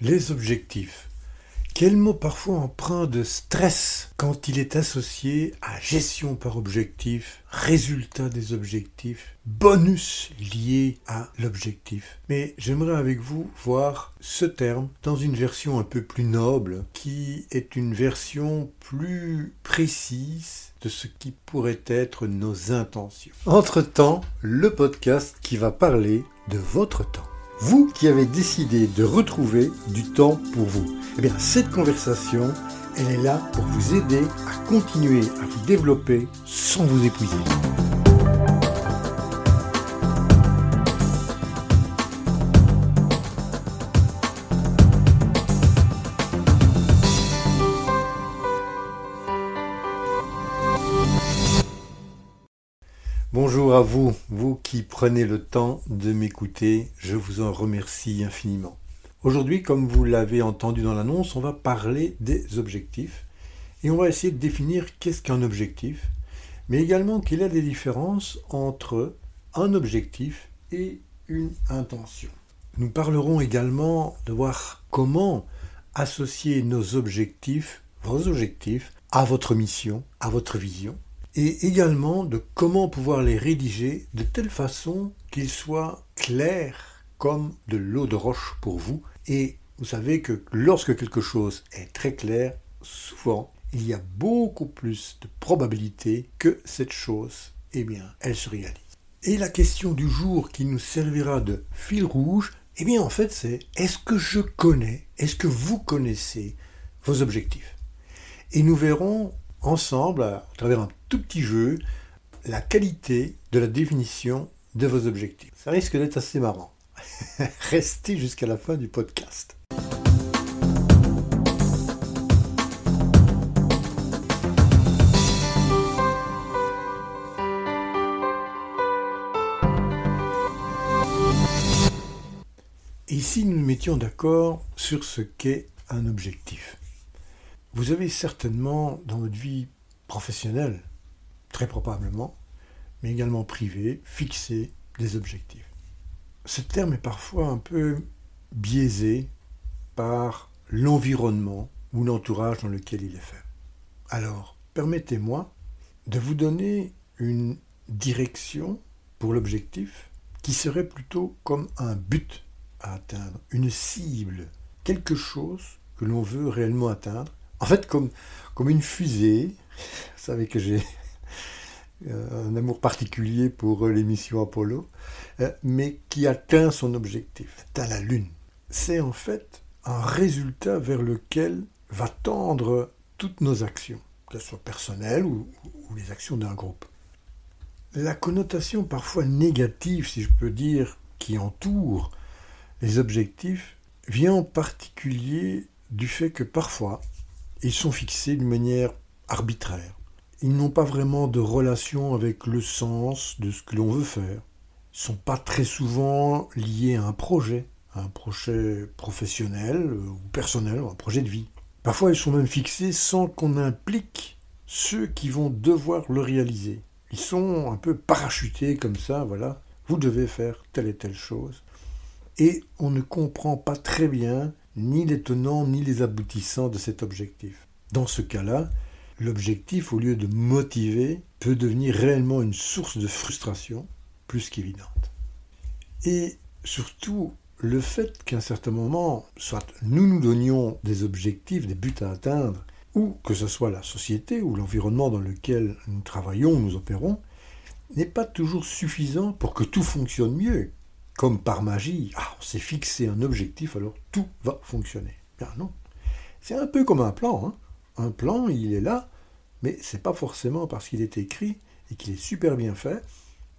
Les objectifs. Quel mot parfois empreint de stress quand il est associé à gestion par objectif, résultat des objectifs, bonus lié à l'objectif. Mais j'aimerais avec vous voir ce terme dans une version un peu plus noble, qui est une version plus précise de ce qui pourrait être nos intentions. Entre-temps, le podcast qui va parler de votre temps. Vous qui avez décidé de retrouver du temps pour vous. Eh bien, cette conversation, elle est là pour vous aider à continuer à vous développer sans vous épuiser. Vous, vous qui prenez le temps de m'écouter, je vous en remercie infiniment. Aujourd'hui, comme vous l'avez entendu dans l'annonce, on va parler des objectifs et on va essayer de définir qu'est-ce qu'un objectif, mais également qu'il y a des différences entre un objectif et une intention. Nous parlerons également de voir comment associer nos objectifs, vos objectifs, à votre mission, à votre vision, et également de comment pouvoir les rédiger de telle façon qu'ils soient clairs comme de l'eau de roche pour vous. Et vous savez que lorsque quelque chose est très clair, souvent, il y a beaucoup plus de probabilité que cette chose, eh bien, elle se réalise. Et la question du jour qui nous servira de fil rouge, eh bien, en fait, c'est est-ce que je connais, est-ce que vous connaissez vos objectifs? Et nous verrons ensemble, à travers un tout petit jeu, la qualité de la définition de vos objectifs. Ça risque d'être assez marrant. Restez jusqu'à la fin du podcast. Ici, nous nous mettions d'accord sur ce qu'est un objectif? Vous avez certainement dans votre vie professionnelle, très probablement, mais également privée, fixé des objectifs. Ce terme est parfois un peu biaisé par l'environnement ou l'entourage dans lequel il est fait. Alors, permettez-moi de vous donner une direction pour l'objectif qui serait plutôt comme un but à atteindre, une cible, quelque chose que l'on veut réellement atteindre en fait, comme, comme une fusée, vous savez que j'ai un amour particulier pour l'émission Apollo, euh, mais qui atteint son objectif, atteint la Lune. C'est en fait un résultat vers lequel va tendre toutes nos actions, qu'elles soient personnelles ou, ou les actions d'un groupe. La connotation parfois négative, si je peux dire, qui entoure les objectifs, vient en particulier du fait que parfois, ils sont fixés d'une manière arbitraire. Ils n'ont pas vraiment de relation avec le sens de ce que l'on veut faire. Ils ne sont pas très souvent liés à un projet, à un projet professionnel euh, ou personnel, un projet de vie. Parfois, ils sont même fixés sans qu'on implique ceux qui vont devoir le réaliser. Ils sont un peu parachutés comme ça, voilà. Vous devez faire telle et telle chose. Et on ne comprend pas très bien ni les tenants ni les aboutissants de cet objectif. Dans ce cas-là, l'objectif, au lieu de motiver, peut devenir réellement une source de frustration plus qu'évidente. Et surtout, le fait qu'à un certain moment, soit nous nous donnions des objectifs, des buts à atteindre, ou que ce soit la société ou l'environnement dans lequel nous travaillons, nous opérons, n'est pas toujours suffisant pour que tout fonctionne mieux comme par magie, ah, on s'est fixé un objectif, alors tout va fonctionner. Bien non. C'est un peu comme un plan. Hein. Un plan, il est là, mais c'est pas forcément parce qu'il est écrit et qu'il est super bien fait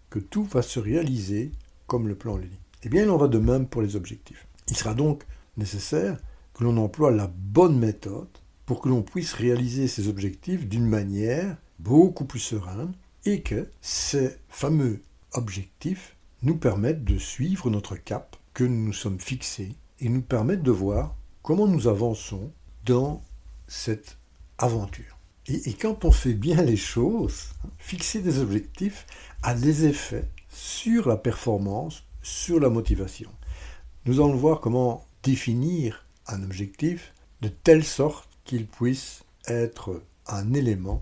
que tout va se réaliser comme le plan le dit. Eh bien, il en va de même pour les objectifs. Il sera donc nécessaire que l'on emploie la bonne méthode pour que l'on puisse réaliser ces objectifs d'une manière beaucoup plus sereine et que ces fameux objectifs nous permettent de suivre notre cap que nous nous sommes fixés et nous permettent de voir comment nous avançons dans cette aventure. Et, quand on fait bien les choses, fixer des objectifs a des effets sur la performance, sur la motivation. Nous allons voir comment définir un objectif de telle sorte qu'il puisse être un élément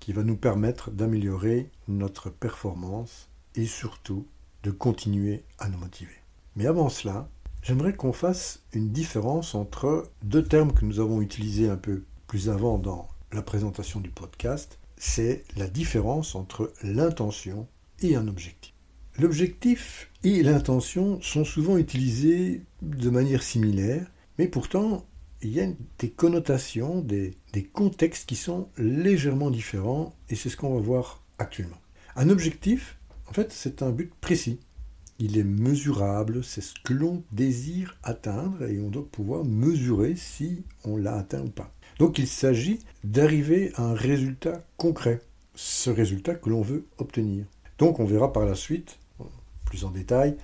qui va nous permettre d'améliorer notre performance et surtout de continuer à nous motiver. Mais avant cela, j'aimerais qu'on fasse une différence entre deux termes que nous avons utilisés un peu plus avant dans la présentation du podcast, c'est la différence entre l'intention et un objectif. L'objectif et l'intention sont souvent utilisés de manière similaire, mais pourtant il y a des connotations, des, contextes qui sont légèrement différents, et c'est ce qu'on va voir actuellement. Un objectif, en fait, c'est un but précis. Il est mesurable, c'est ce que l'on désire atteindre, et on doit pouvoir mesurer si on l'a atteint ou pas. Donc il s'agit d'arriver à un résultat concret, ce résultat que l'on veut obtenir. Donc on verra par la suite, plus en détail,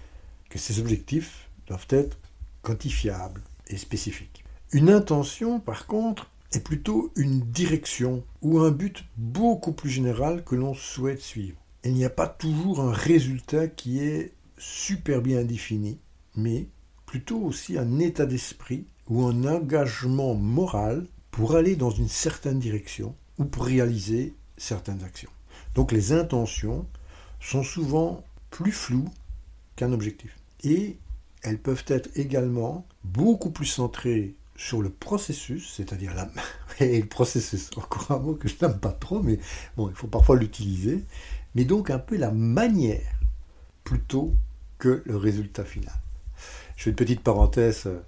que ces objectifs doivent être quantifiables et spécifiques. Une intention, par contre, est plutôt une direction ou un but beaucoup plus général que l'on souhaite suivre. Il n'y a pas toujours un résultat qui est super bien défini, mais plutôt aussi un état d'esprit ou un engagement moral pour aller dans une certaine direction ou pour réaliser certaines actions. Donc les intentions sont souvent plus floues qu'un objectif. Et elles peuvent être également beaucoup plus centrées sur le processus, c'est-à-dire la... Et le processus, encore un mot que je n'aime pas trop, mais bon, il faut parfois l'utiliser. Mais donc un peu la manière plutôt que le résultat final. Je fais une petite parenthèse euh,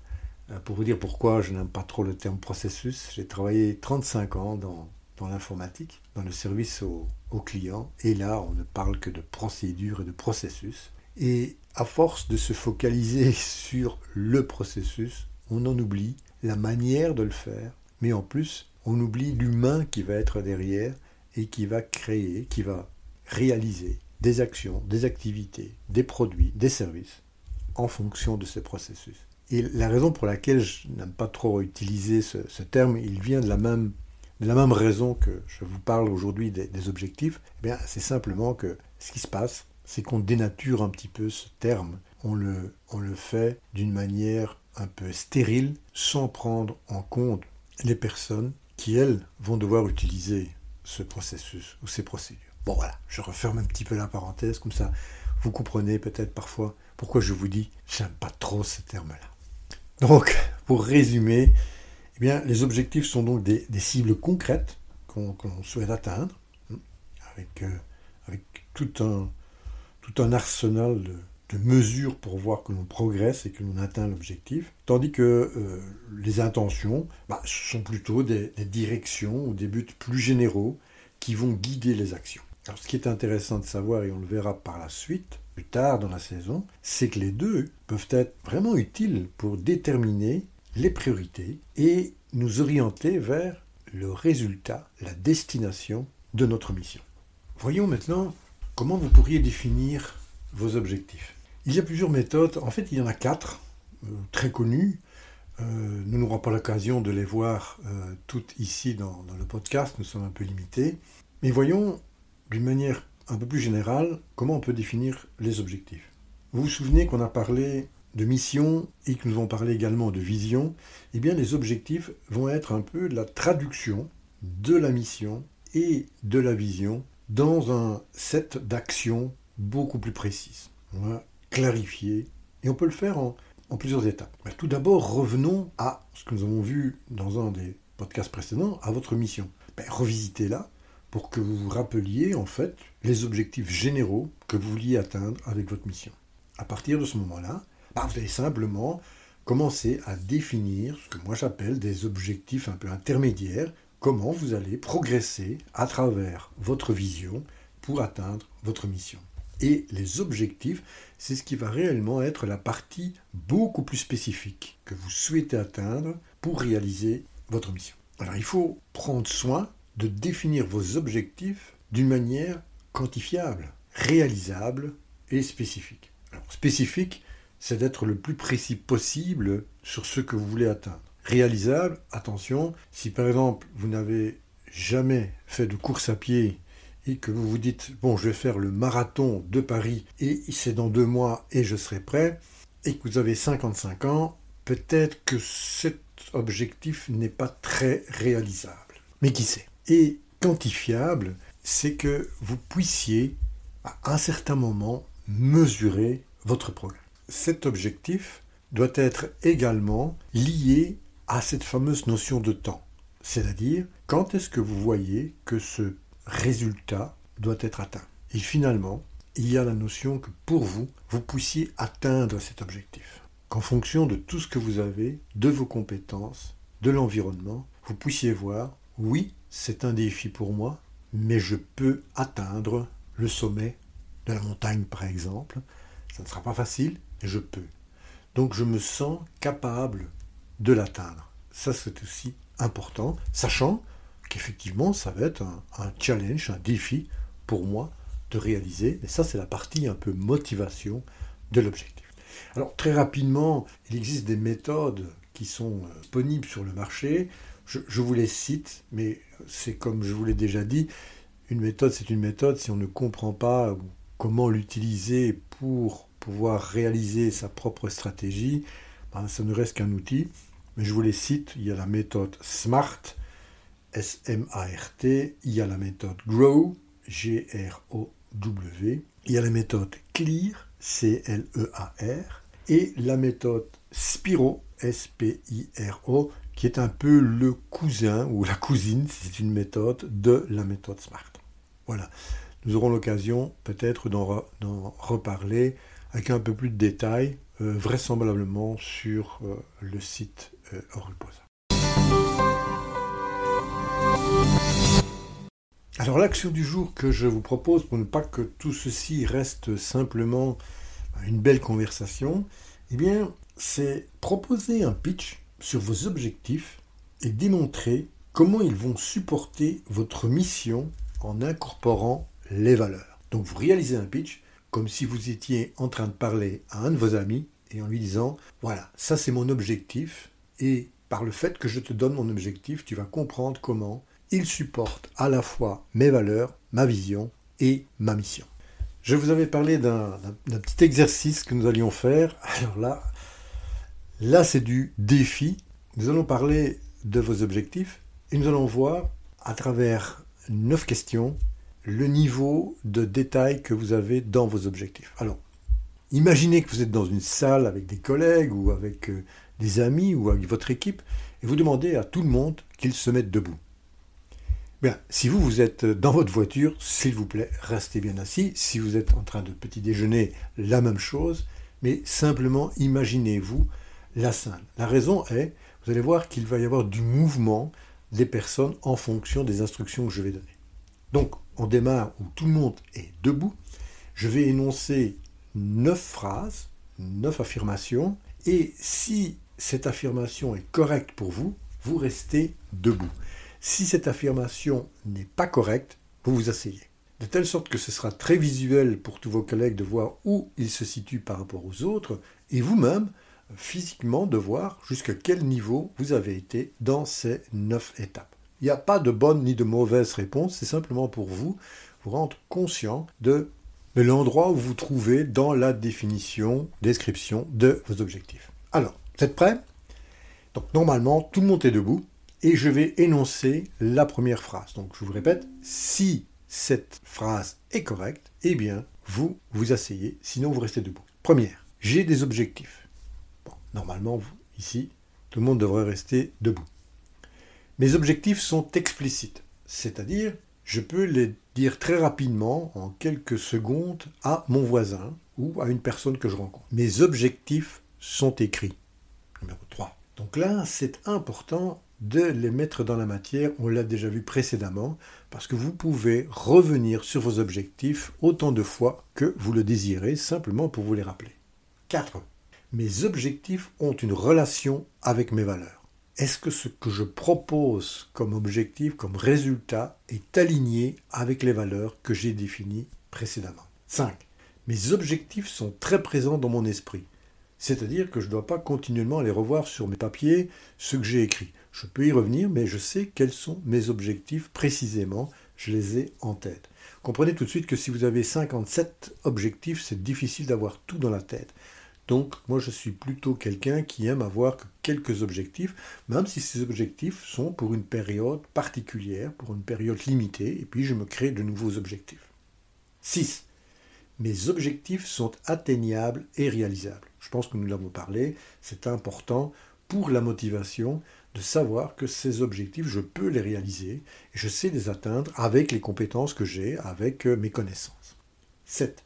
pour vous dire pourquoi je n'aime pas trop le terme processus, j'ai travaillé 35 ans dans, l'informatique, dans le service aux au clients, et là on ne parle que de procédure et de processus. Et à force de se focaliser sur le processus, on en oublie la manière de le faire, mais en plus on oublie l'humain qui va être derrière et qui va créer, qui va réaliser des actions, des activités, des produits, des services en fonction de ces processus. Et la raison pour laquelle je n'aime pas trop utiliser ce, terme, il vient de la même, de la même raison que je vous parle aujourd'hui des, objectifs. Eh c'est simplement que ce qui se passe, c'est qu'on dénature un petit peu ce terme. On le, on le fait d'une manière un peu stérile, sans prendre en compte les personnes qui, elles, vont devoir utiliser ce processus ou ces procédures. Bon voilà, je referme un petit peu la parenthèse, comme ça vous comprenez peut-être parfois pourquoi je vous dis j'aime pas trop ce terme-là. Donc, pour résumer, eh les objectifs sont donc des, cibles concrètes qu'on souhaite atteindre, hein, avec, euh, avec tout, un, arsenal de, mesures pour voir que l'on progresse et que l'on atteint l'objectif, tandis que euh, les intentions bah, sont plutôt des, directions ou des buts plus généraux qui vont guider les actions. Ce qui est intéressant de savoir, et on le verra par la suite, plus tard dans la saison, c'est que les deux peuvent être vraiment utiles pour déterminer les priorités et nous orienter vers le résultat, la destination de notre mission. Voyons maintenant comment vous pourriez définir vos objectifs. Il y a plusieurs méthodes, en fait il y en a quatre, euh, très connues. Euh, nous n'aurons pas l'occasion de les voir euh, toutes ici dans, dans, le podcast, nous sommes un peu limités. Mais voyons d'une manière un peu plus général, comment on peut définir les objectifs? Vous vous souvenez qu'on a parlé de mission et que nous avons parlé également de vision? Eh bien, les objectifs vont être un peu la traduction de la mission et de la vision dans un set d'actions beaucoup plus précises. On va clarifier et on peut le faire en, plusieurs étapes. tout d'abord, revenons à ce que nous avons vu dans un des podcasts précédents, à votre mission. Ben, revisitez-la pour que vous vous rappeliez en fait les objectifs généraux que vous vouliez atteindre avec votre mission. À partir de ce moment-là, bah, vous allez simplement commencer à définir ce que moi j'appelle des objectifs un peu intermédiaires, comment vous allez progresser à travers votre vision pour atteindre votre mission. Et les objectifs, c'est ce qui va réellement être la partie beaucoup plus spécifique que vous souhaitez atteindre pour réaliser votre mission. Alors il faut prendre soin de définir vos objectifs d'une manière quantifiable, réalisable et spécifique. Alors, spécifique, c'est d'être le plus précis possible sur ce que vous voulez atteindre. Réalisable, attention, si par exemple vous n'avez jamais fait de course à pied et que vous vous dites, bon, je vais faire le marathon de Paris et c'est dans deux mois et je serai prêt, et que vous avez 55 ans, peut-être que cet objectif n'est pas très réalisable. Mais qui sait? Et quantifiable, c'est que vous puissiez, à un certain moment, mesurer votre problème. Cet objectif doit être également lié à cette fameuse notion de temps. C'est-à-dire, quand est-ce que vous voyez que ce résultat doit être atteint? Et finalement, il y a la notion que pour vous, vous puissiez atteindre cet objectif. Qu'en fonction de tout ce que vous avez, de vos compétences, de l'environnement, vous puissiez voir, oui, c'est un défi pour moi, mais je peux atteindre le sommet de la montagne, par exemple. Ça ne sera pas facile, mais je peux. Donc je me sens capable de l'atteindre. Ça, c'est aussi important, sachant qu'effectivement, ça va être un, challenge, un défi pour moi de réaliser. Mais ça, c'est la partie un peu motivation de l'objectif. Alors, très rapidement, il existe des méthodes qui sont euh, disponibles sur le marché. Je, je vous les cite, mais c'est comme je vous l'ai déjà dit, une méthode, c'est une méthode. Si on ne comprend pas comment l'utiliser pour pouvoir réaliser sa propre stratégie, ben, ça ne reste qu'un outil. Mais je vous les cite. Il y a la méthode SMART. Il y a la méthode GROW, G-R-O-W. Il y a la méthode CLEAR, C-L-E-A-R. Et la méthode SPIRO, S-P-I-R-O, qui est un peu le cousin ou la cousine, c'est une méthode, de la méthode SMART. Voilà. Nous aurons l'occasion peut-être d'en reparler avec un peu plus de détails, euh, vraisemblablement sur euh, le site euh, Alors l'action du jour que je vous propose pour ne pas que tout ceci reste simplement une belle conversation, eh bien c'est proposer un pitch sur vos objectifs et démontrer comment ils vont supporter votre mission en incorporant les valeurs. Donc vous réalisez un pitch comme si vous étiez en train de parler à un de vos amis et en lui disant, voilà, ça c'est mon objectif, et par le fait que je te donne mon objectif, tu vas comprendre comment il supporte à la fois mes valeurs, ma vision et ma mission. Je vous avais parlé d'un petit exercice que nous allions faire. Alors là, là c'est du défi. Nous allons parler de vos objectifs et nous allons voir à travers neuf questions le niveau de détail que vous avez dans vos objectifs. Alors, imaginez que vous êtes dans une salle avec des collègues ou avec euh, des amis ou avec votre équipe et vous demandez à tout le monde qu'il se mette debout. Bien, si vous, vous êtes dans votre voiture, s'il vous plaît, restez bien assis. Si vous êtes en train de petit déjeuner, la même chose. Mais simplement, imaginez-vous la. La raison est, vous allez voir qu'il va y avoir du mouvement des personnes en fonction des instructions que je vais donner. Donc, on démarre où tout le monde est debout. Je vais énoncer neuf phrases, neuf affirmations, et si cette affirmation est correcte pour vous, vous restez debout. Si cette affirmation n'est pas correcte, vous vous asseyez. De telle sorte que ce sera très visuel pour tous vos collègues de voir où ils se situent par rapport aux autres, et vous-même, physiquement, de voir jusqu'à quel niveau vous avez été dans ces neuf étapes. Il n'y a pas de bonne ni de mauvaise réponse, c'est simplement pour vous vous rendre conscient de, l'endroit où vous vous trouvez dans la définition, description de vos objectifs. Alors, vous êtes prêts? Donc normalement, tout le monde est debout et je vais énoncer la première phrase. Donc je vous répète, si cette phrase est correcte, eh bien, vous vous asseyez, sinon vous restez debout. Première, j'ai des objectifs. Normalement, ici, tout le monde devrait rester debout. Mes objectifs sont explicites, c'est-à-dire je peux les dire très rapidement, en quelques secondes, à mon voisin ou à une personne que je rencontre. Mes objectifs sont écrits. Numéro 3. Donc là, c'est important de les mettre dans la matière, on l'a déjà vu précédemment, parce que vous pouvez revenir sur vos objectifs autant de fois que vous le désirez, simplement pour vous les rappeler. 4. Mes objectifs ont une relation avec mes valeurs. Est-ce que ce que je propose comme objectif, comme résultat, est aligné avec les valeurs que j'ai définies précédemment? 5. Mes objectifs sont très présents dans mon esprit. C'est-à-dire que je ne dois pas continuellement aller revoir sur mes papiers ce que j'ai écrit. Je peux y revenir, mais je sais quels sont mes objectifs précisément. Je les ai en tête. Comprenez tout de suite que si vous avez 57 objectifs, c'est difficile d'avoir tout dans la tête. Donc moi je suis plutôt quelqu'un qui aime avoir quelques objectifs, même si ces objectifs sont pour une période particulière, pour une période limitée, et puis je me crée de nouveaux objectifs. 6. Mes objectifs sont atteignables et réalisables. Je pense que nous l'avons parlé, c'est important pour la motivation de savoir que ces objectifs, je peux les réaliser et je sais les atteindre avec les compétences que j'ai, avec euh, mes connaissances. 7.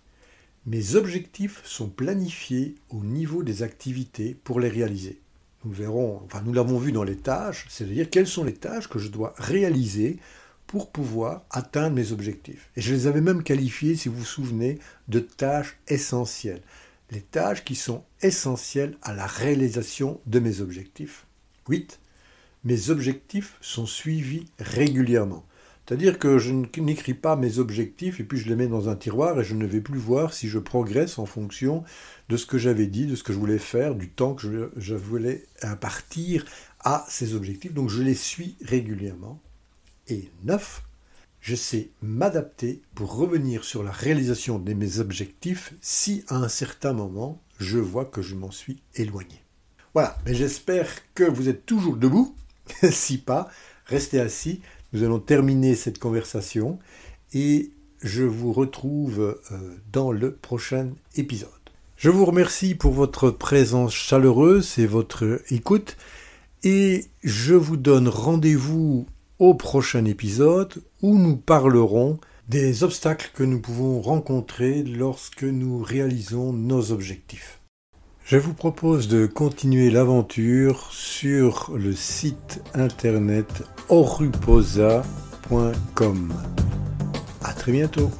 Mes objectifs sont planifiés au niveau des activités pour les réaliser. Nous verrons, enfin nous l'avons vu dans les tâches, c'est-à-dire quelles sont les tâches que je dois réaliser pour pouvoir atteindre mes objectifs. Et je les avais même qualifiées, si vous vous souvenez, de tâches essentielles. Les tâches qui sont essentielles à la réalisation de mes objectifs. 8. Mes objectifs sont suivis régulièrement. C'est-à-dire que je n'écris pas mes objectifs et puis je les mets dans un tiroir et je ne vais plus voir si je progresse en fonction de ce que j'avais dit, de ce que je voulais faire, du temps que je, voulais impartir à ces objectifs. Donc je les suis régulièrement. Et neuf, je sais m'adapter pour revenir sur la réalisation de mes objectifs si à un certain moment je vois que je m'en suis éloigné. Voilà, mais j'espère que vous êtes toujours debout. si pas, restez assis nous allons terminer cette conversation et je vous retrouve euh, dans le prochain épisode. Je vous remercie pour votre présence chaleureuse et votre écoute et je vous donne rendez-vous au prochain épisode où nous parlerons des obstacles que nous pouvons rencontrer lorsque nous réalisons nos objectifs. Je vous propose de continuer l'aventure sur le site internet oruposa.com. À très bientôt.